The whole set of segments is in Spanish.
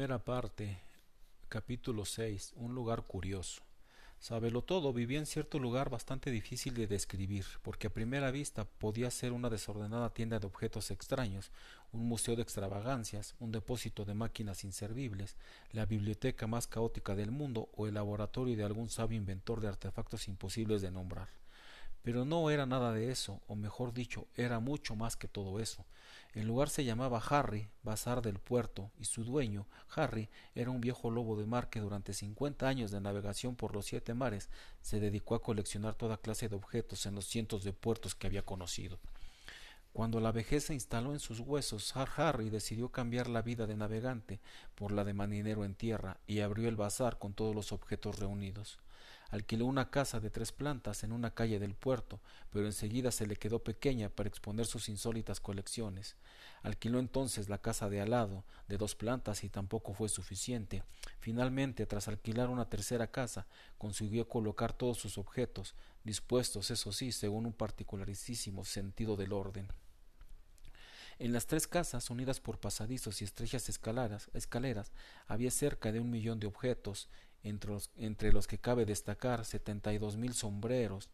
Primera parte, capítulo 6. Un lugar curioso. Sábelo todo vivía en cierto lugar bastante difícil de describir, porque a primera vista podía ser una desordenada tienda de objetos extraños, un museo de extravagancias, un depósito de máquinas inservibles, la biblioteca más caótica del mundo o el laboratorio de algún sabio inventor de artefactos imposibles de nombrar. Pero no era nada de eso, o mejor dicho, era mucho más que todo eso. El lugar se llamaba Harry, Bazar del Puerto, y su dueño, Harry, era un viejo lobo de mar que durante cincuenta años de navegación por los siete mares se dedicó a coleccionar toda clase de objetos en los cientos de puertos que había conocido. Cuando la vejez se instaló en sus huesos, Harry decidió cambiar la vida de navegante por la de marinero en tierra y abrió el bazar con todos los objetos reunidos. Alquiló una casa de tres plantas en una calle del puerto, pero enseguida se le quedó pequeña para exponer sus insólitas colecciones. Alquiló entonces la casa de al lado, de dos plantas, y tampoco fue suficiente. Finalmente, tras alquilar una tercera casa, consiguió colocar todos sus objetos, dispuestos, eso sí, según un particularísimo sentido del orden. En las tres casas, unidas por pasadizos y estrechas escaleras, escaleras había cerca de un millón de objetos, entre los, que cabe destacar setenta y dos mil sombreros,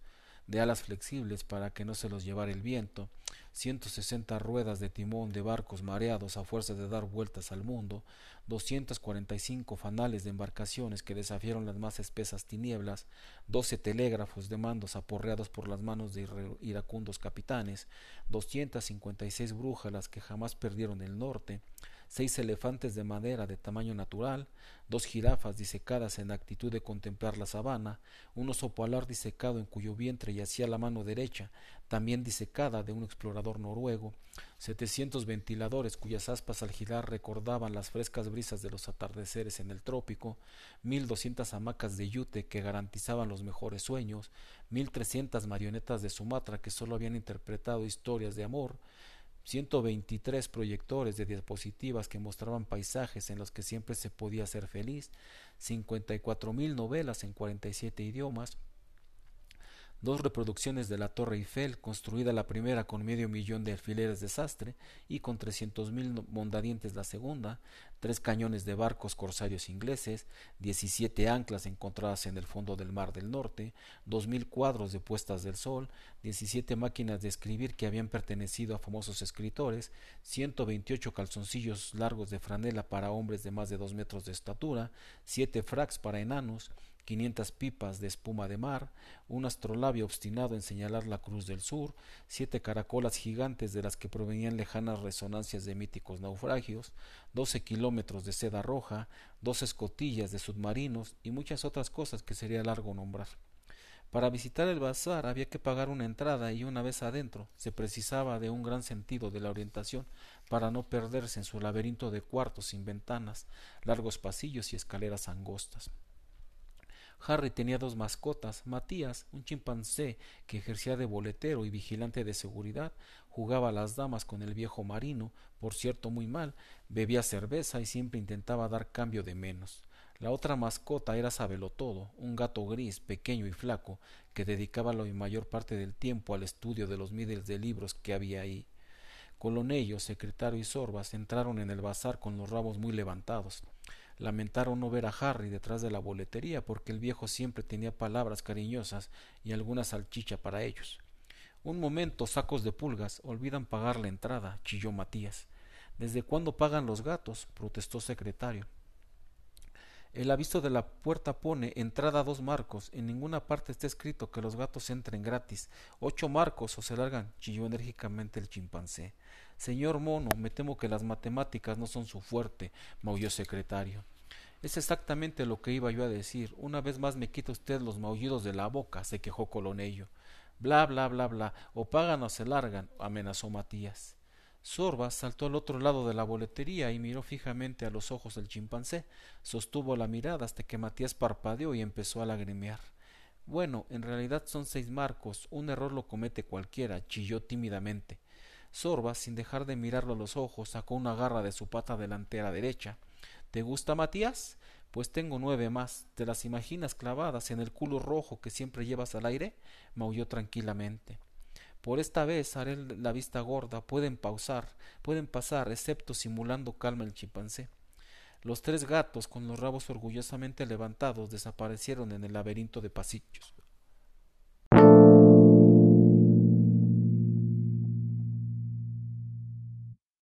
de alas flexibles para que no se los llevara el viento, ciento sesenta ruedas de timón de barcos mareados a fuerza de dar vueltas al mundo, doscientos cuarenta y cinco fanales de embarcaciones que desafiaron las más espesas tinieblas, doce telégrafos de mandos aporreados por las manos de iracundos capitanes, doscientas cincuenta y seis brújalas que jamás perdieron el norte, seis elefantes de madera de tamaño natural, dos jirafas disecadas en actitud de contemplar la sabana, un oso polar disecado en cuyo vientre yacía la mano derecha, también disecada de un explorador noruego, setecientos ventiladores cuyas aspas al girar recordaban las frescas brisas de los atardeceres en el trópico, mil doscientas hamacas de yute que garantizaban los mejores sueños, mil trescientas marionetas de Sumatra que sólo habían interpretado historias de amor, 123 proyectores de diapositivas que mostraban paisajes en los que siempre se podía ser feliz, 54 mil novelas en 47 idiomas, dos reproducciones de la Torre Eiffel, construida la primera con medio millón de alfileres de sastre y con trescientos mil mondadientes la segunda, tres cañones de barcos corsarios ingleses, diecisiete anclas encontradas en el fondo del Mar del Norte, dos mil cuadros de puestas del sol, diecisiete máquinas de escribir que habían pertenecido a famosos escritores, ciento veintiocho calzoncillos largos de franela para hombres de más de dos metros de estatura, siete fracs para enanos, quinientas pipas de espuma de mar, un astrolabio obstinado en señalar la cruz del sur, siete caracolas gigantes de las que provenían lejanas resonancias de míticos naufragios, doce kilómetros de seda roja, dos escotillas de submarinos y muchas otras cosas que sería largo nombrar. Para visitar el bazar había que pagar una entrada y una vez adentro se precisaba de un gran sentido de la orientación para no perderse en su laberinto de cuartos sin ventanas, largos pasillos y escaleras angostas. Harry tenía dos mascotas, Matías, un chimpancé que ejercía de boletero y vigilante de seguridad, jugaba a las damas con el viejo marino, por cierto muy mal, bebía cerveza y siempre intentaba dar cambio de menos. La otra mascota era Sabelotodo, un gato gris, pequeño y flaco, que dedicaba la mayor parte del tiempo al estudio de los miles de libros que había ahí. Colonello, secretario y Sorbas entraron en el bazar con los rabos muy levantados. Lamentaron no ver a Harry detrás de la boletería porque el viejo siempre tenía palabras cariñosas y alguna salchicha para ellos. Un momento, sacos de pulgas, olvidan pagar la entrada, chilló Matías. ¿Desde cuándo pagan los gatos? protestó secretario. El aviso de la puerta pone entrada dos marcos. En ninguna parte está escrito que los gatos entren gratis. Ocho marcos o se largan, chilló enérgicamente el chimpancé. Señor mono, me temo que las matemáticas no son su fuerte, maulló secretario. Es exactamente lo que iba yo a decir. Una vez más me quita usted los maullidos de la boca, se quejó Colonello. Bla, bla, bla, bla. O pagan o se largan, amenazó Matías. Sorba saltó al otro lado de la boletería y miró fijamente a los ojos del chimpancé. Sostuvo la mirada hasta que Matías parpadeó y empezó a lagrimear. Bueno, en realidad son seis marcos. Un error lo comete cualquiera, chilló tímidamente. Sorba, sin dejar de mirarlo a los ojos, sacó una garra de su pata delantera derecha. ¿Te gusta, Matías? Pues tengo nueve más. ¿Te las imaginas clavadas en el culo rojo que siempre llevas al aire? maulló tranquilamente. Por esta vez haré la vista gorda, pueden pausar, pueden pasar, excepto simulando calma el chimpancé. Los tres gatos, con los rabos orgullosamente levantados, desaparecieron en el laberinto de pasillos.